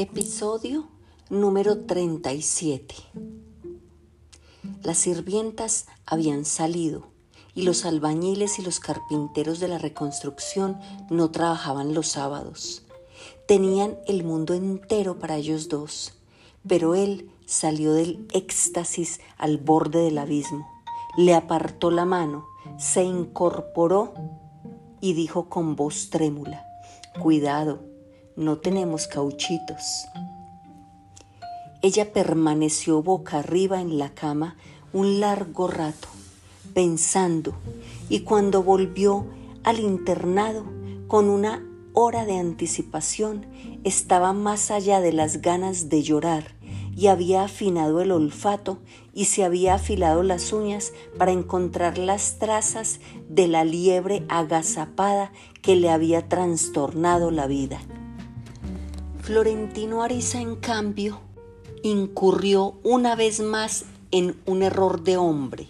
Episodio número 37. Las sirvientas habían salido y los albañiles y los carpinteros de la reconstrucción no trabajaban los sábados. Tenían el mundo entero para ellos dos, pero él salió del éxtasis al borde del abismo, le apartó la mano, se incorporó y dijo con voz trémula, Cuidado, no tenemos cauchitos. Ella permaneció boca arriba en la cama un largo rato, pensando, y cuando volvió al internado con una hora de anticipación, estaba más allá de las ganas de llorar y había afinado el olfato y se había afilado las uñas para encontrar las trazas de la liebre agazapada que le había trastornado la vida. Florentino Ariza, en cambio, incurrió una vez más en un error de hombre.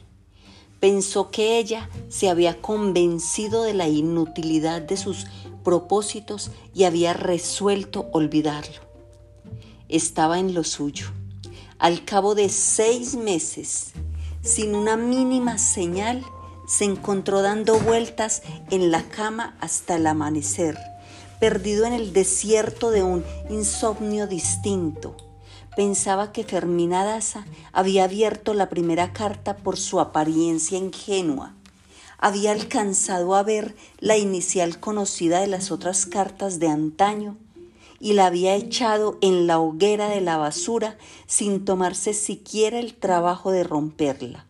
Pensó que ella se había convencido de la inutilidad de sus propósitos y había resuelto olvidarlo. Estaba en lo suyo. Al cabo de seis meses, sin una mínima señal, se encontró dando vueltas en la cama hasta el amanecer perdido en el desierto de un insomnio distinto. Pensaba que Fermina Daza había abierto la primera carta por su apariencia ingenua. Había alcanzado a ver la inicial conocida de las otras cartas de antaño y la había echado en la hoguera de la basura sin tomarse siquiera el trabajo de romperla.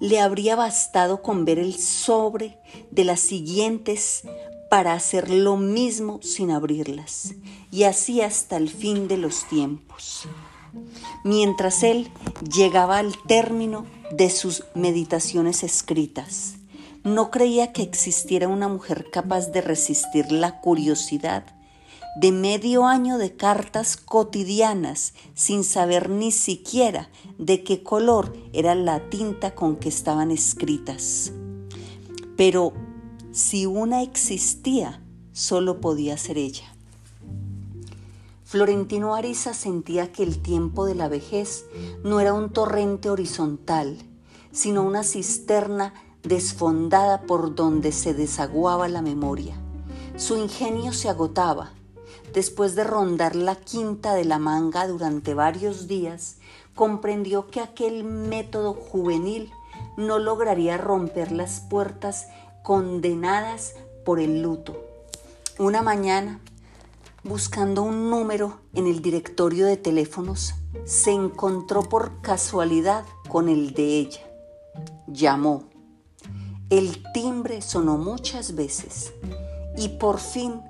Le habría bastado con ver el sobre de las siguientes para hacer lo mismo sin abrirlas, y así hasta el fin de los tiempos. Mientras él llegaba al término de sus meditaciones escritas, no creía que existiera una mujer capaz de resistir la curiosidad de medio año de cartas cotidianas sin saber ni siquiera de qué color era la tinta con que estaban escritas. Pero si una existía, solo podía ser ella. Florentino Ariza sentía que el tiempo de la vejez no era un torrente horizontal, sino una cisterna desfondada por donde se desaguaba la memoria. Su ingenio se agotaba. Después de rondar la quinta de la manga durante varios días, comprendió que aquel método juvenil no lograría romper las puertas condenadas por el luto. Una mañana, buscando un número en el directorio de teléfonos, se encontró por casualidad con el de ella. Llamó. El timbre sonó muchas veces y por fin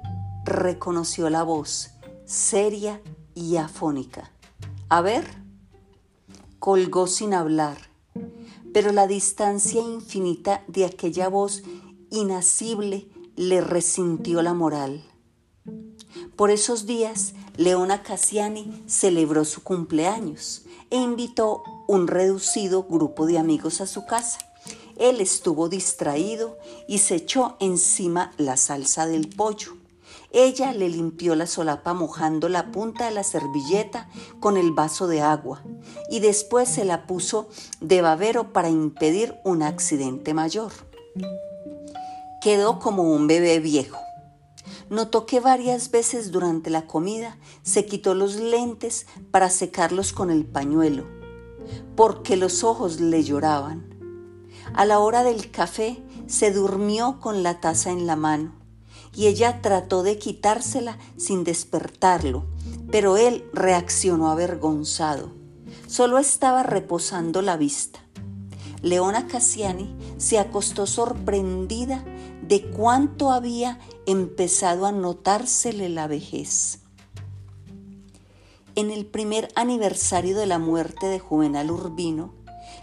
reconoció la voz, seria y afónica. A ver, colgó sin hablar, pero la distancia infinita de aquella voz inacible le resintió la moral. Por esos días, Leona Cassiani celebró su cumpleaños e invitó un reducido grupo de amigos a su casa. Él estuvo distraído y se echó encima la salsa del pollo. Ella le limpió la solapa mojando la punta de la servilleta con el vaso de agua y después se la puso de babero para impedir un accidente mayor quedó como un bebé viejo. Notó que varias veces durante la comida se quitó los lentes para secarlos con el pañuelo, porque los ojos le lloraban. A la hora del café se durmió con la taza en la mano y ella trató de quitársela sin despertarlo, pero él reaccionó avergonzado. Solo estaba reposando la vista. Leona Cassiani se acostó sorprendida de cuánto había empezado a notársele la vejez. En el primer aniversario de la muerte de Juvenal Urbino,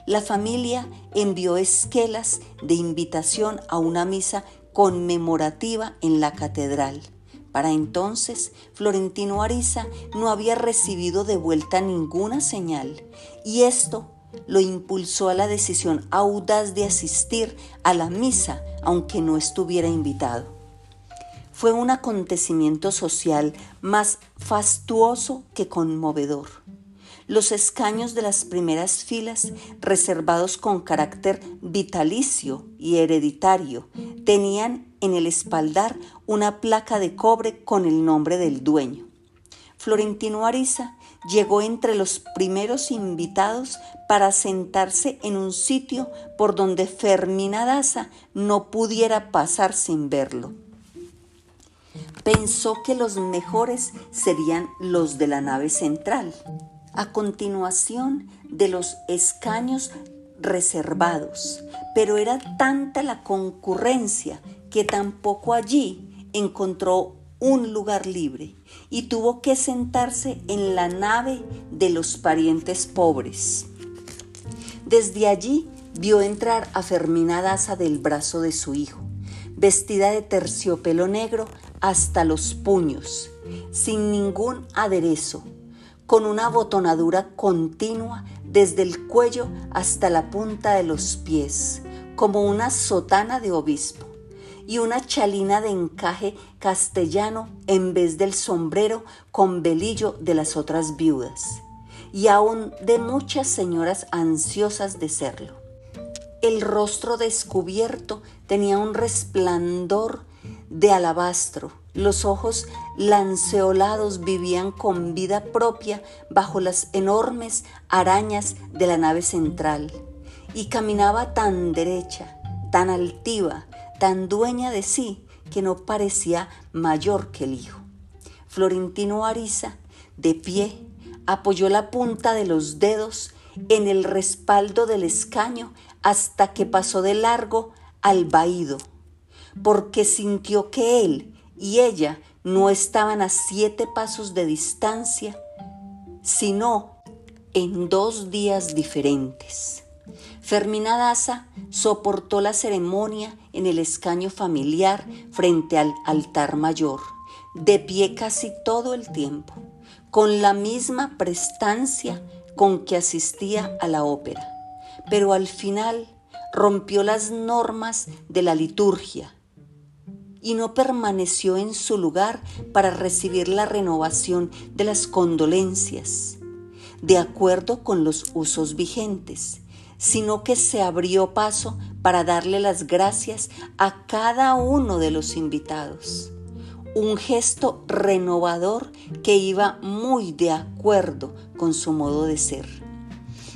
la familia envió esquelas de invitación a una misa conmemorativa en la catedral. Para entonces, Florentino Ariza no había recibido de vuelta ninguna señal, y esto lo impulsó a la decisión audaz de asistir a la misa aunque no estuviera invitado. fue un acontecimiento social más fastuoso que conmovedor. Los escaños de las primeras filas, reservados con carácter vitalicio y hereditario, tenían en el espaldar una placa de cobre con el nombre del dueño. Florentino Ariza llegó entre los primeros invitados para sentarse en un sitio por donde Fermina Daza no pudiera pasar sin verlo. Pensó que los mejores serían los de la nave central a continuación de los escaños reservados, pero era tanta la concurrencia que tampoco allí encontró un lugar libre y tuvo que sentarse en la nave de los parientes pobres. Desde allí vio entrar a Fermina Daza del brazo de su hijo, vestida de terciopelo negro hasta los puños, sin ningún aderezo, con una botonadura continua desde el cuello hasta la punta de los pies, como una sotana de obispo, y una chalina de encaje castellano en vez del sombrero con velillo de las otras viudas, y aún de muchas señoras ansiosas de serlo. El rostro descubierto tenía un resplandor de alabastro, los ojos lanceolados vivían con vida propia bajo las enormes arañas de la nave central. Y caminaba tan derecha, tan altiva, tan dueña de sí que no parecía mayor que el hijo. Florentino Ariza, de pie, apoyó la punta de los dedos en el respaldo del escaño hasta que pasó de largo al vaído, porque sintió que él y ella no estaban a siete pasos de distancia, sino en dos días diferentes. Fermina Daza soportó la ceremonia en el escaño familiar frente al altar mayor, de pie casi todo el tiempo, con la misma prestancia con que asistía a la ópera, pero al final rompió las normas de la liturgia y no permaneció en su lugar para recibir la renovación de las condolencias, de acuerdo con los usos vigentes, sino que se abrió paso para darle las gracias a cada uno de los invitados. Un gesto renovador que iba muy de acuerdo con su modo de ser.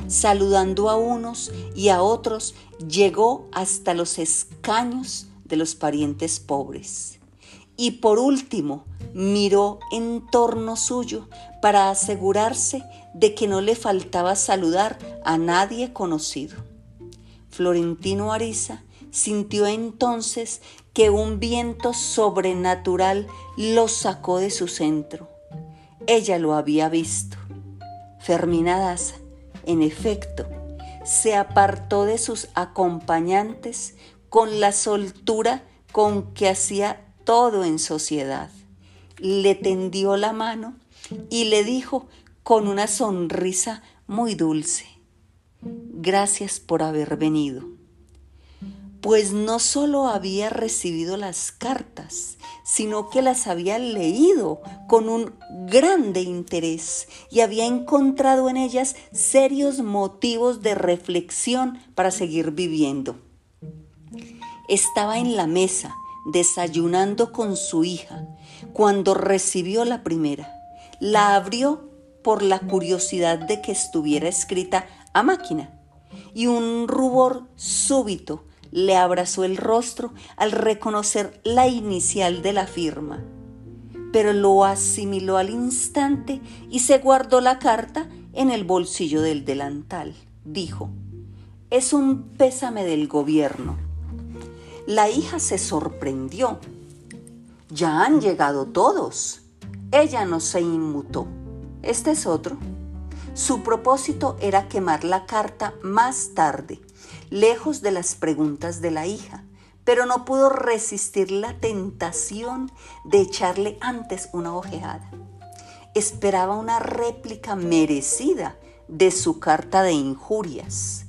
Saludando a unos y a otros, llegó hasta los escaños de los parientes pobres. Y por último, miró en torno suyo para asegurarse de que no le faltaba saludar a nadie conocido. Florentino Ariza sintió entonces que un viento sobrenatural lo sacó de su centro. Ella lo había visto. Fermina Daza, en efecto, se apartó de sus acompañantes con la soltura con que hacía todo en sociedad. Le tendió la mano y le dijo con una sonrisa muy dulce, gracias por haber venido. Pues no solo había recibido las cartas, sino que las había leído con un grande interés y había encontrado en ellas serios motivos de reflexión para seguir viviendo. Estaba en la mesa desayunando con su hija cuando recibió la primera. La abrió por la curiosidad de que estuviera escrita a máquina y un rubor súbito le abrazó el rostro al reconocer la inicial de la firma. Pero lo asimiló al instante y se guardó la carta en el bolsillo del delantal. Dijo, es un pésame del gobierno la hija se sorprendió. Ya han llegado todos. Ella no se inmutó. Este es otro. Su propósito era quemar la carta más tarde, lejos de las preguntas de la hija, pero no pudo resistir la tentación de echarle antes una ojeada. Esperaba una réplica merecida de su carta de injurias,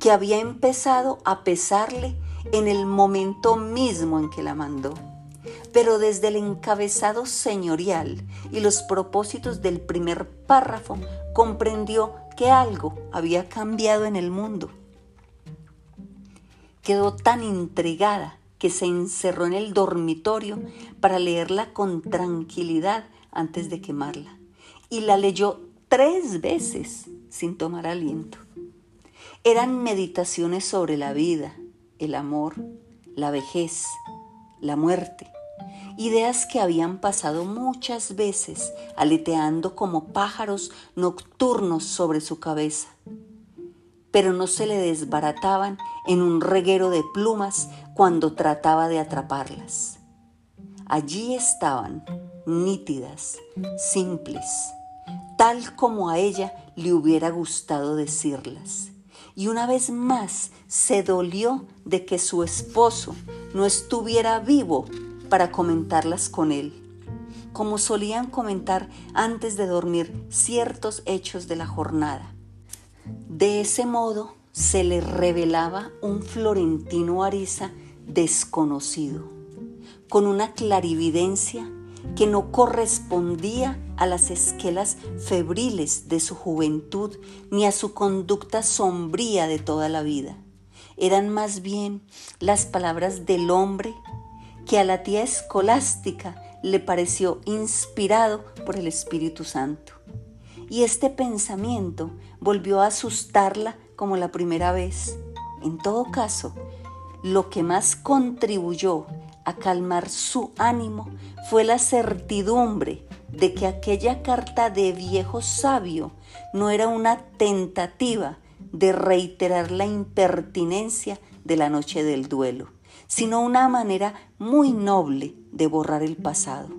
que había empezado a pesarle en el momento mismo en que la mandó. pero desde el encabezado señorial y los propósitos del primer párrafo comprendió que algo había cambiado en el mundo. Quedó tan intrigada que se encerró en el dormitorio para leerla con tranquilidad antes de quemarla. Y la leyó tres veces sin tomar aliento. Eran meditaciones sobre la vida, el amor, la vejez, la muerte, ideas que habían pasado muchas veces aleteando como pájaros nocturnos sobre su cabeza, pero no se le desbarataban en un reguero de plumas cuando trataba de atraparlas. Allí estaban, nítidas, simples, tal como a ella le hubiera gustado decirlas. Y una vez más se dolió de que su esposo no estuviera vivo para comentarlas con él, como solían comentar antes de dormir ciertos hechos de la jornada. De ese modo se le revelaba un Florentino Ariza desconocido, con una clarividencia que no correspondía a las esquelas febriles de su juventud ni a su conducta sombría de toda la vida. Eran más bien las palabras del hombre que a la tía escolástica le pareció inspirado por el Espíritu Santo. Y este pensamiento volvió a asustarla como la primera vez. En todo caso, lo que más contribuyó a calmar su ánimo fue la certidumbre de que aquella carta de viejo sabio no era una tentativa de reiterar la impertinencia de la noche del duelo sino una manera muy noble de borrar el pasado.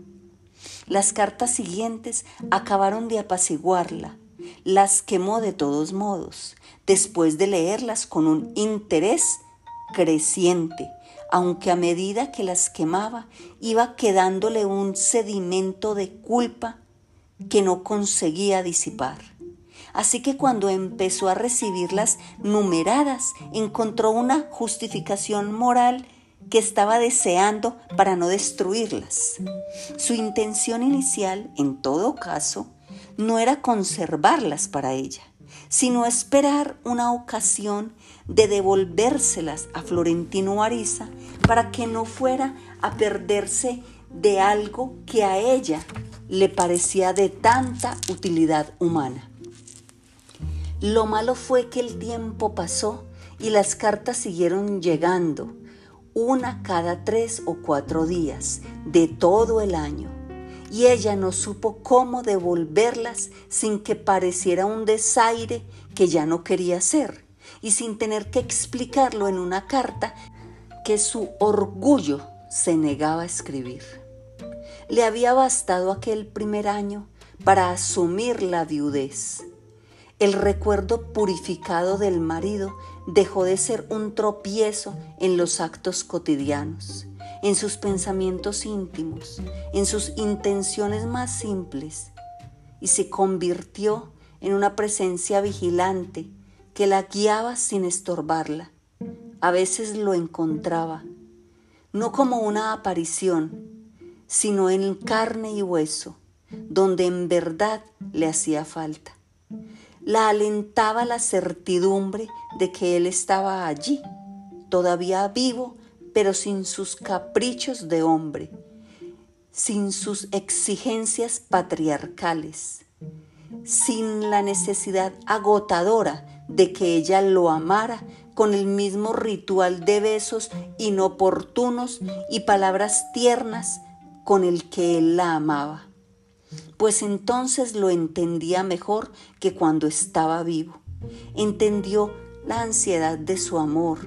Las cartas siguientes acabaron de apaciguarla, las quemó de todos modos, después de leerlas con un interés creciente, aunque a medida que las quemaba iba quedándole un sedimento de culpa que no conseguía disipar. Así que cuando empezó a recibirlas numeradas, encontró una justificación moral que estaba deseando para no destruirlas. Su intención inicial, en todo caso, no era conservarlas para ella, sino esperar una ocasión de devolvérselas a Florentino Ariza para que no fuera a perderse de algo que a ella le parecía de tanta utilidad humana. Lo malo fue que el tiempo pasó y las cartas siguieron llegando, una cada tres o cuatro días de todo el año, y ella no supo cómo devolverlas sin que pareciera un desaire que ya no quería hacer, y sin tener que explicarlo en una carta que su orgullo se negaba a escribir. Le había bastado aquel primer año para asumir la viudez. El recuerdo purificado del marido dejó de ser un tropiezo en los actos cotidianos, en sus pensamientos íntimos, en sus intenciones más simples, y se convirtió en una presencia vigilante que la guiaba sin estorbarla. A veces lo encontraba, no como una aparición, sino en carne y hueso, donde en verdad le hacía falta la alentaba la certidumbre de que él estaba allí, todavía vivo, pero sin sus caprichos de hombre, sin sus exigencias patriarcales, sin la necesidad agotadora de que ella lo amara con el mismo ritual de besos inoportunos y palabras tiernas con el que él la amaba pues entonces lo entendía mejor que cuando estaba vivo. Entendió la ansiedad de su amor,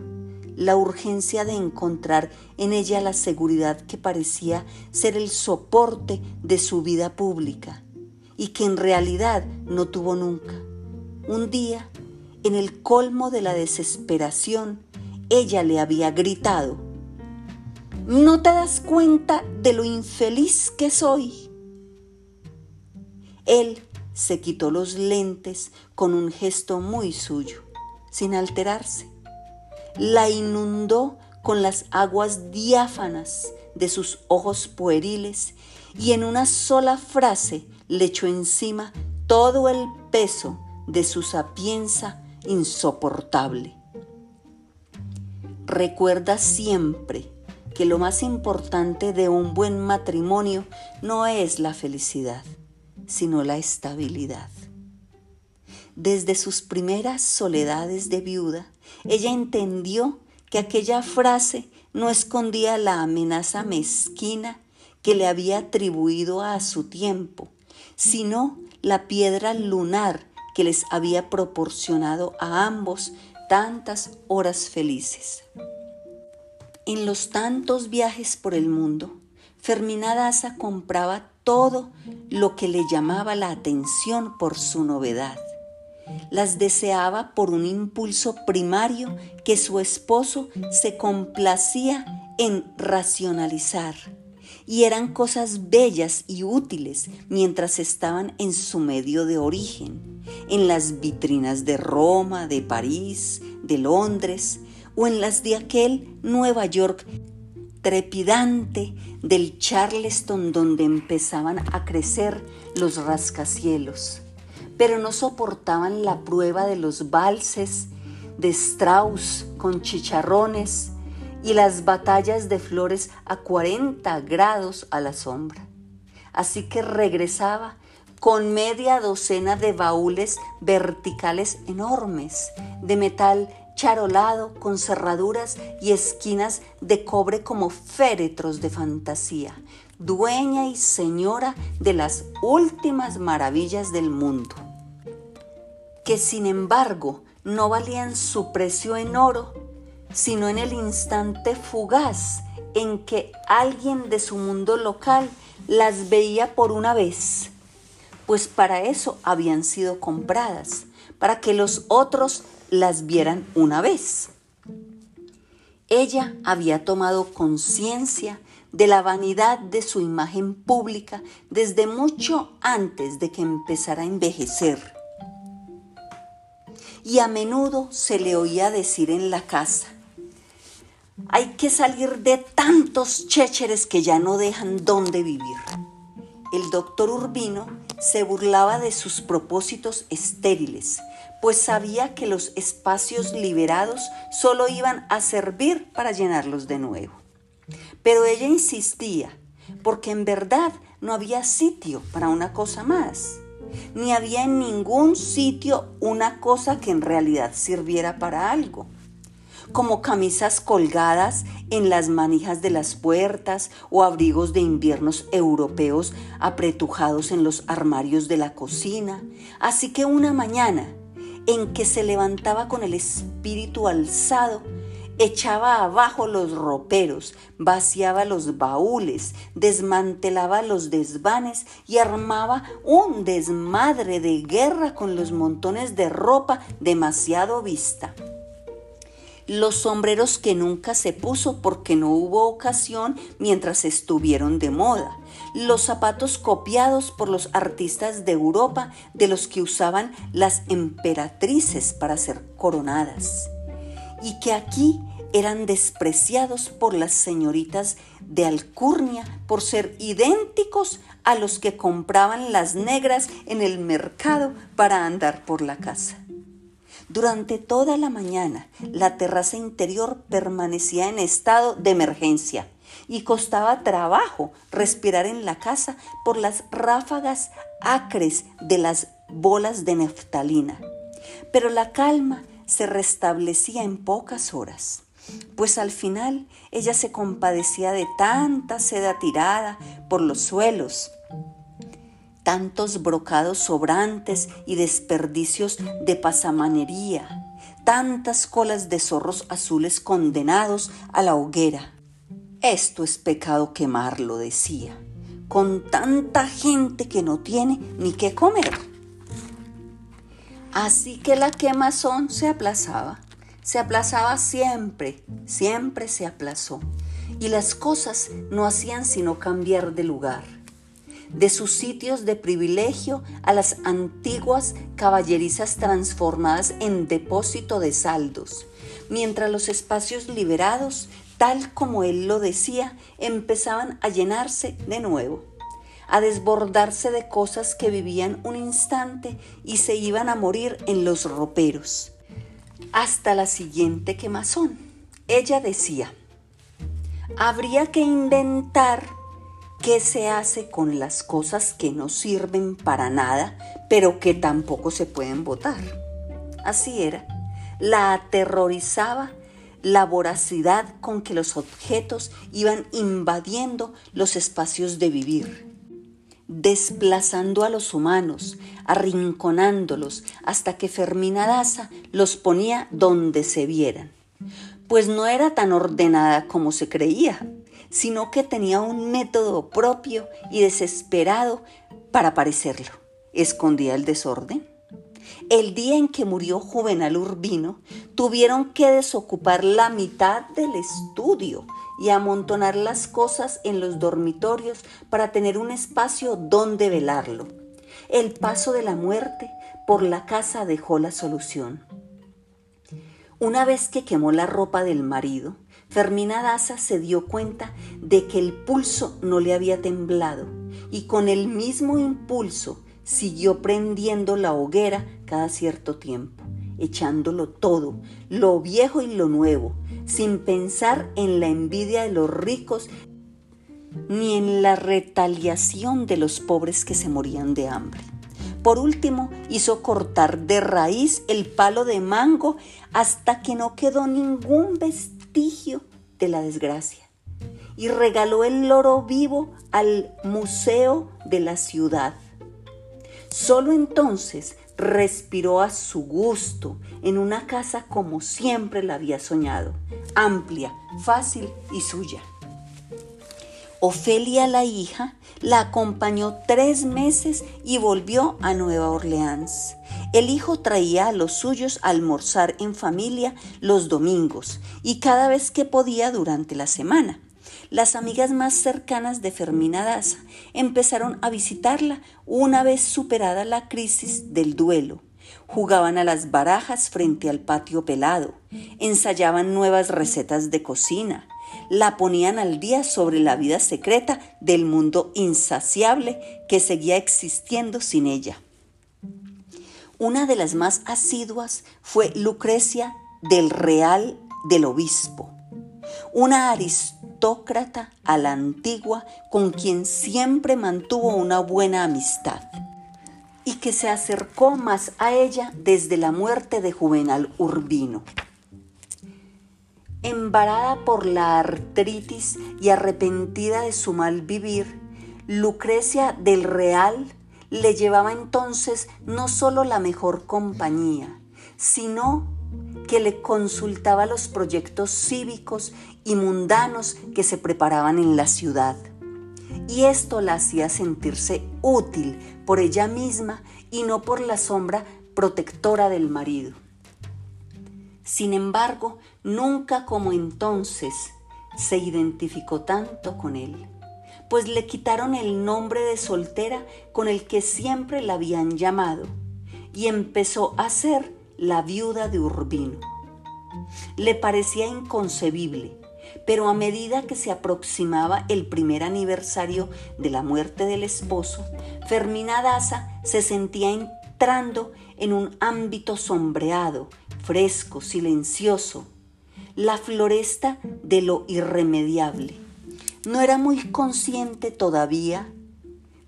la urgencia de encontrar en ella la seguridad que parecía ser el soporte de su vida pública y que en realidad no tuvo nunca. Un día, en el colmo de la desesperación, ella le había gritado, ¿No te das cuenta de lo infeliz que soy? Él se quitó los lentes con un gesto muy suyo, sin alterarse. La inundó con las aguas diáfanas de sus ojos pueriles y en una sola frase le echó encima todo el peso de su sapienza insoportable. Recuerda siempre que lo más importante de un buen matrimonio no es la felicidad, sino la estabilidad. Desde sus primeras soledades de viuda, ella entendió que aquella frase no escondía la amenaza mezquina que le había atribuido a su tiempo, sino la piedra lunar que les había proporcionado a ambos tantas horas felices. En los tantos viajes por el mundo, Fermina Daza compraba todo lo que le llamaba la atención por su novedad las deseaba por un impulso primario que su esposo se complacía en racionalizar. Y eran cosas bellas y útiles mientras estaban en su medio de origen, en las vitrinas de Roma, de París, de Londres o en las de aquel Nueva York trepidante del Charleston donde empezaban a crecer los rascacielos pero no soportaban la prueba de los valses de Strauss con chicharrones y las batallas de flores a 40 grados a la sombra. Así que regresaba con media docena de baúles verticales enormes, de metal charolado con cerraduras y esquinas de cobre como féretros de fantasía, dueña y señora de las últimas maravillas del mundo que sin embargo no valían su precio en oro, sino en el instante fugaz en que alguien de su mundo local las veía por una vez, pues para eso habían sido compradas, para que los otros las vieran una vez. Ella había tomado conciencia de la vanidad de su imagen pública desde mucho antes de que empezara a envejecer y a menudo se le oía decir en la casa, hay que salir de tantos chécheres que ya no dejan dónde vivir. El doctor Urbino se burlaba de sus propósitos estériles, pues sabía que los espacios liberados solo iban a servir para llenarlos de nuevo. Pero ella insistía, porque en verdad no había sitio para una cosa más ni había en ningún sitio una cosa que en realidad sirviera para algo, como camisas colgadas en las manijas de las puertas o abrigos de inviernos europeos apretujados en los armarios de la cocina. Así que una mañana en que se levantaba con el espíritu alzado, echaba abajo los roperos, vaciaba los baúles, desmantelaba los desvanes y armaba un desmadre de guerra con los montones de ropa demasiado vista. Los sombreros que nunca se puso porque no hubo ocasión mientras estuvieron de moda. Los zapatos copiados por los artistas de Europa de los que usaban las emperatrices para ser coronadas y que aquí eran despreciados por las señoritas de Alcurnia por ser idénticos a los que compraban las negras en el mercado para andar por la casa. Durante toda la mañana la terraza interior permanecía en estado de emergencia y costaba trabajo respirar en la casa por las ráfagas acres de las bolas de neftalina. Pero la calma se restablecía en pocas horas, pues al final ella se compadecía de tanta seda tirada por los suelos, tantos brocados sobrantes y desperdicios de pasamanería, tantas colas de zorros azules condenados a la hoguera. Esto es pecado quemarlo, decía, con tanta gente que no tiene ni qué comer. Así que la quemazón se aplazaba, se aplazaba siempre, siempre se aplazó. Y las cosas no hacían sino cambiar de lugar, de sus sitios de privilegio a las antiguas caballerizas transformadas en depósito de saldos, mientras los espacios liberados tal como él lo decía, empezaban a llenarse de nuevo, a desbordarse de cosas que vivían un instante y se iban a morir en los roperos. Hasta la siguiente quemazón. Ella decía, habría que inventar qué se hace con las cosas que no sirven para nada, pero que tampoco se pueden botar. Así era. La aterrorizaba la voracidad con que los objetos iban invadiendo los espacios de vivir, desplazando a los humanos, arrinconándolos, hasta que Fermina Daza los ponía donde se vieran. Pues no era tan ordenada como se creía, sino que tenía un método propio y desesperado para parecerlo. Escondía el desorden el día en que murió Juvenal Urbino, tuvieron que desocupar la mitad del estudio y amontonar las cosas en los dormitorios para tener un espacio donde velarlo. El paso de la muerte por la casa dejó la solución. Una vez que quemó la ropa del marido, Fermina Daza se dio cuenta de que el pulso no le había temblado y con el mismo impulso siguió prendiendo la hoguera cada cierto tiempo, echándolo todo, lo viejo y lo nuevo, sin pensar en la envidia de los ricos ni en la retaliación de los pobres que se morían de hambre. Por último, hizo cortar de raíz el palo de mango hasta que no quedó ningún de la desgracia. Y regaló el loro vivo al museo de la ciudad Solo entonces respiró a su gusto en una casa como siempre la había soñado, amplia, fácil y suya. Ofelia la hija la acompañó tres meses y volvió a Nueva Orleans. El hijo traía a los suyos a almorzar en familia los domingos y cada vez que podía durante la semana. Las amigas más cercanas de Fermina Daza empezaron a visitarla una vez superada la crisis del duelo. Jugaban a las barajas frente al patio pelado, ensayaban nuevas recetas de cocina, la ponían al día sobre la vida secreta del mundo insaciable que seguía existiendo sin ella. Una de las más asiduas fue Lucrecia del Real del Obispo, una aristócrata a la antigua con quien siempre mantuvo una buena amistad y que se acercó más a ella desde la muerte de Juvenal Urbino. Embarada por la artritis y arrepentida de su mal vivir, Lucrecia del Real le llevaba entonces no solo la mejor compañía, sino que le consultaba los proyectos cívicos y mundanos que se preparaban en la ciudad. Y esto la hacía sentirse útil por ella misma y no por la sombra protectora del marido. Sin embargo, nunca como entonces se identificó tanto con él, pues le quitaron el nombre de soltera con el que siempre la habían llamado y empezó a ser la viuda de Urbino. Le parecía inconcebible, pero a medida que se aproximaba el primer aniversario de la muerte del esposo, Fermina Daza se sentía entrando en un ámbito sombreado, fresco, silencioso, la floresta de lo irremediable. No era muy consciente todavía,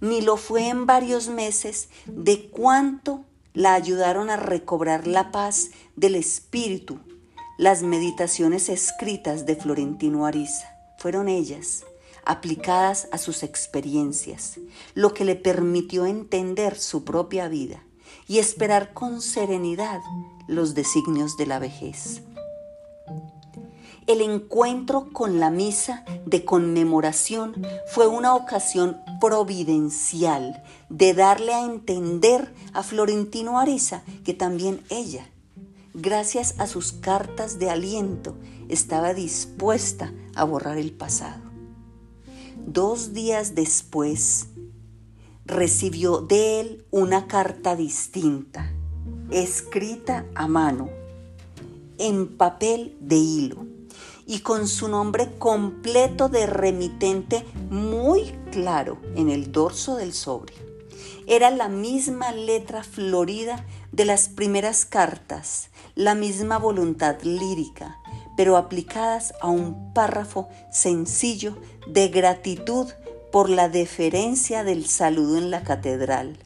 ni lo fue en varios meses, de cuánto la ayudaron a recobrar la paz del espíritu. Las meditaciones escritas de Florentino Ariza fueron ellas, aplicadas a sus experiencias, lo que le permitió entender su propia vida y esperar con serenidad los designios de la vejez el encuentro con la misa de conmemoración fue una ocasión providencial de darle a entender a Florentino Ariza que también ella, gracias a sus cartas de aliento, estaba dispuesta a borrar el pasado. Dos días después, recibió de él una carta distinta, escrita a mano, en papel de hilo y con su nombre completo de remitente muy claro en el dorso del sobre. Era la misma letra florida de las primeras cartas, la misma voluntad lírica, pero aplicadas a un párrafo sencillo de gratitud por la deferencia del saludo en la catedral.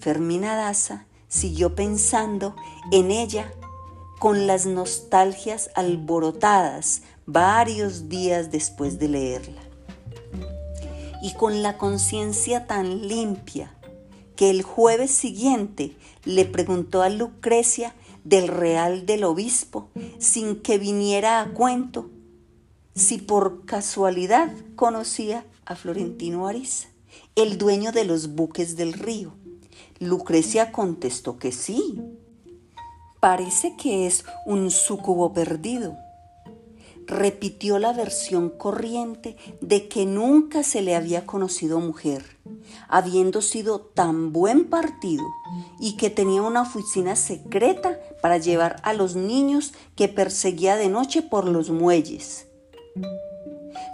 Fermina Daza siguió pensando en ella con las nostalgias alborotadas varios días después de leerla. Y con la conciencia tan limpia que el jueves siguiente le preguntó a Lucrecia del real del obispo, sin que viniera a cuento, si por casualidad conocía a Florentino Ariza, el dueño de los buques del río. Lucrecia contestó que sí. Parece que es un sucubo perdido. Repitió la versión corriente de que nunca se le había conocido mujer, habiendo sido tan buen partido y que tenía una oficina secreta para llevar a los niños que perseguía de noche por los muelles.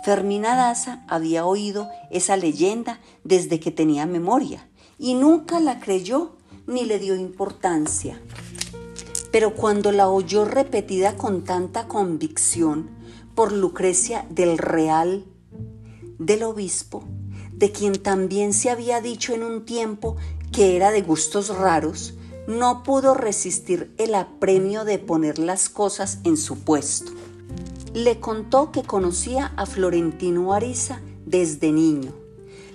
Fermina Daza había oído esa leyenda desde que tenía memoria y nunca la creyó ni le dio importancia. Pero cuando la oyó repetida con tanta convicción por Lucrecia del Real, del obispo, de quien también se había dicho en un tiempo que era de gustos raros, no pudo resistir el apremio de poner las cosas en su puesto. Le contó que conocía a Florentino Ariza desde niño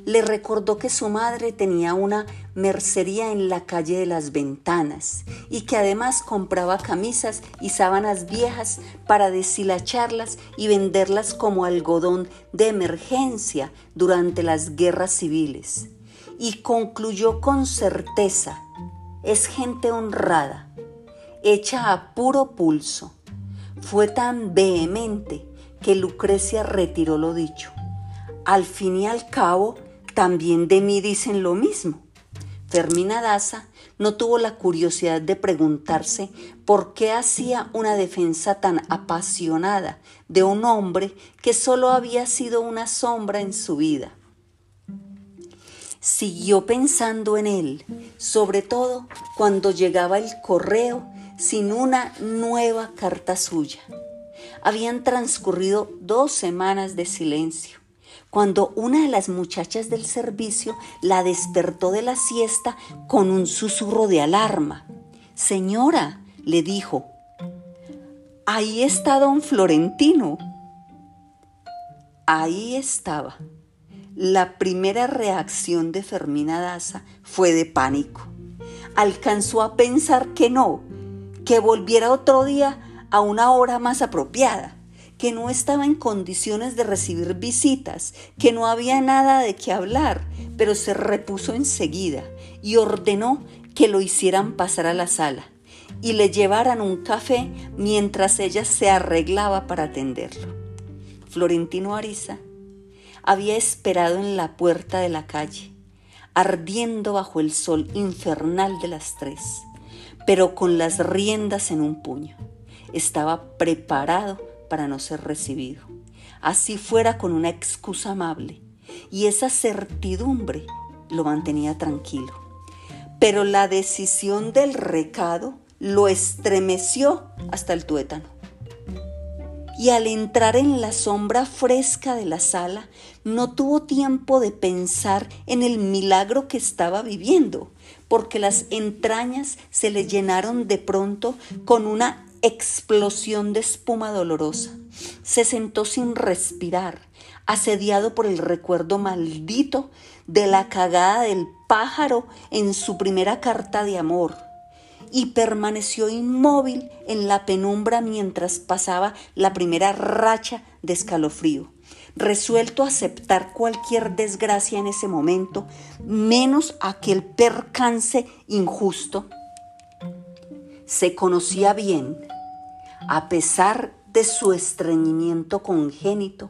le recordó que su madre tenía una mercería en la calle de las ventanas y que además compraba camisas y sábanas viejas para deshilacharlas y venderlas como algodón de emergencia durante las guerras civiles. Y concluyó con certeza, es gente honrada, hecha a puro pulso. Fue tan vehemente que Lucrecia retiró lo dicho. Al fin y al cabo, también de mí dicen lo mismo. Fermina Daza no tuvo la curiosidad de preguntarse por qué hacía una defensa tan apasionada de un hombre que solo había sido una sombra en su vida. Siguió pensando en él, sobre todo cuando llegaba el correo sin una nueva carta suya. Habían transcurrido dos semanas de silencio cuando una de las muchachas del servicio la despertó de la siesta con un susurro de alarma. Señora, le dijo, ahí está don Florentino. Ahí estaba. La primera reacción de Fermina Daza fue de pánico. Alcanzó a pensar que no, que volviera otro día a una hora más apropiada que no estaba en condiciones de recibir visitas, que no había nada de qué hablar, pero se repuso enseguida y ordenó que lo hicieran pasar a la sala y le llevaran un café mientras ella se arreglaba para atenderlo. Florentino Ariza había esperado en la puerta de la calle, ardiendo bajo el sol infernal de las tres, pero con las riendas en un puño. Estaba preparado para no ser recibido. Así fuera con una excusa amable. Y esa certidumbre lo mantenía tranquilo. Pero la decisión del recado lo estremeció hasta el tuétano. Y al entrar en la sombra fresca de la sala, no tuvo tiempo de pensar en el milagro que estaba viviendo, porque las entrañas se le llenaron de pronto con una explosión de espuma dolorosa. Se sentó sin respirar, asediado por el recuerdo maldito de la cagada del pájaro en su primera carta de amor, y permaneció inmóvil en la penumbra mientras pasaba la primera racha de escalofrío, resuelto a aceptar cualquier desgracia en ese momento, menos aquel percance injusto se conocía bien, a pesar de su estreñimiento congénito,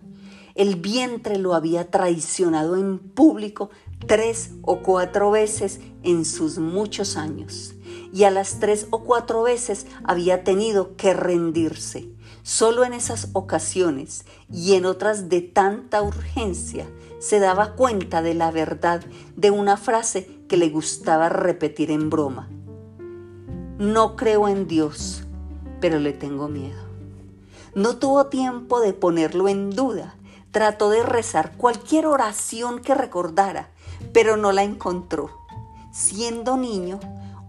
el vientre lo había traicionado en público tres o cuatro veces en sus muchos años, y a las tres o cuatro veces había tenido que rendirse. Solo en esas ocasiones y en otras de tanta urgencia se daba cuenta de la verdad de una frase que le gustaba repetir en broma. No creo en Dios, pero le tengo miedo. No tuvo tiempo de ponerlo en duda. Trató de rezar cualquier oración que recordara, pero no la encontró. Siendo niño,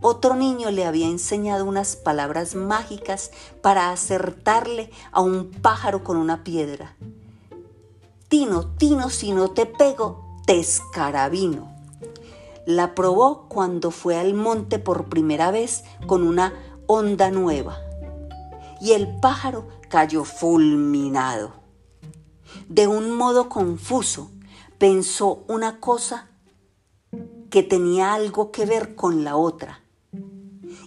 otro niño le había enseñado unas palabras mágicas para acertarle a un pájaro con una piedra. Tino, Tino, si no te pego, te escarabino. La probó cuando fue al monte por primera vez con una onda nueva. Y el pájaro cayó fulminado. De un modo confuso, pensó una cosa que tenía algo que ver con la otra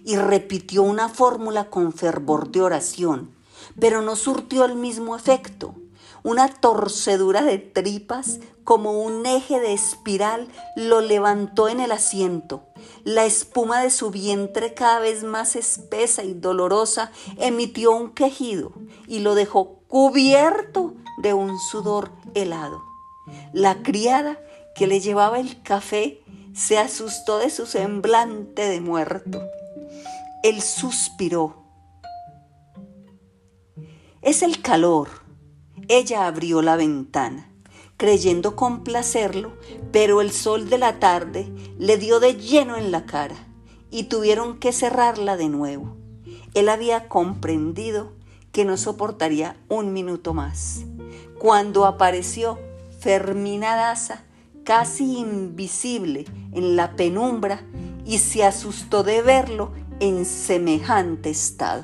y repitió una fórmula con fervor de oración, pero no surtió el mismo efecto. Una torcedura de tripas como un eje de espiral lo levantó en el asiento. La espuma de su vientre cada vez más espesa y dolorosa emitió un quejido y lo dejó cubierto de un sudor helado. La criada que le llevaba el café se asustó de su semblante de muerto. Él suspiró. Es el calor. Ella abrió la ventana, creyendo complacerlo, pero el sol de la tarde le dio de lleno en la cara y tuvieron que cerrarla de nuevo. Él había comprendido que no soportaría un minuto más. Cuando apareció Fermina Daza, casi invisible en la penumbra, y se asustó de verlo en semejante estado.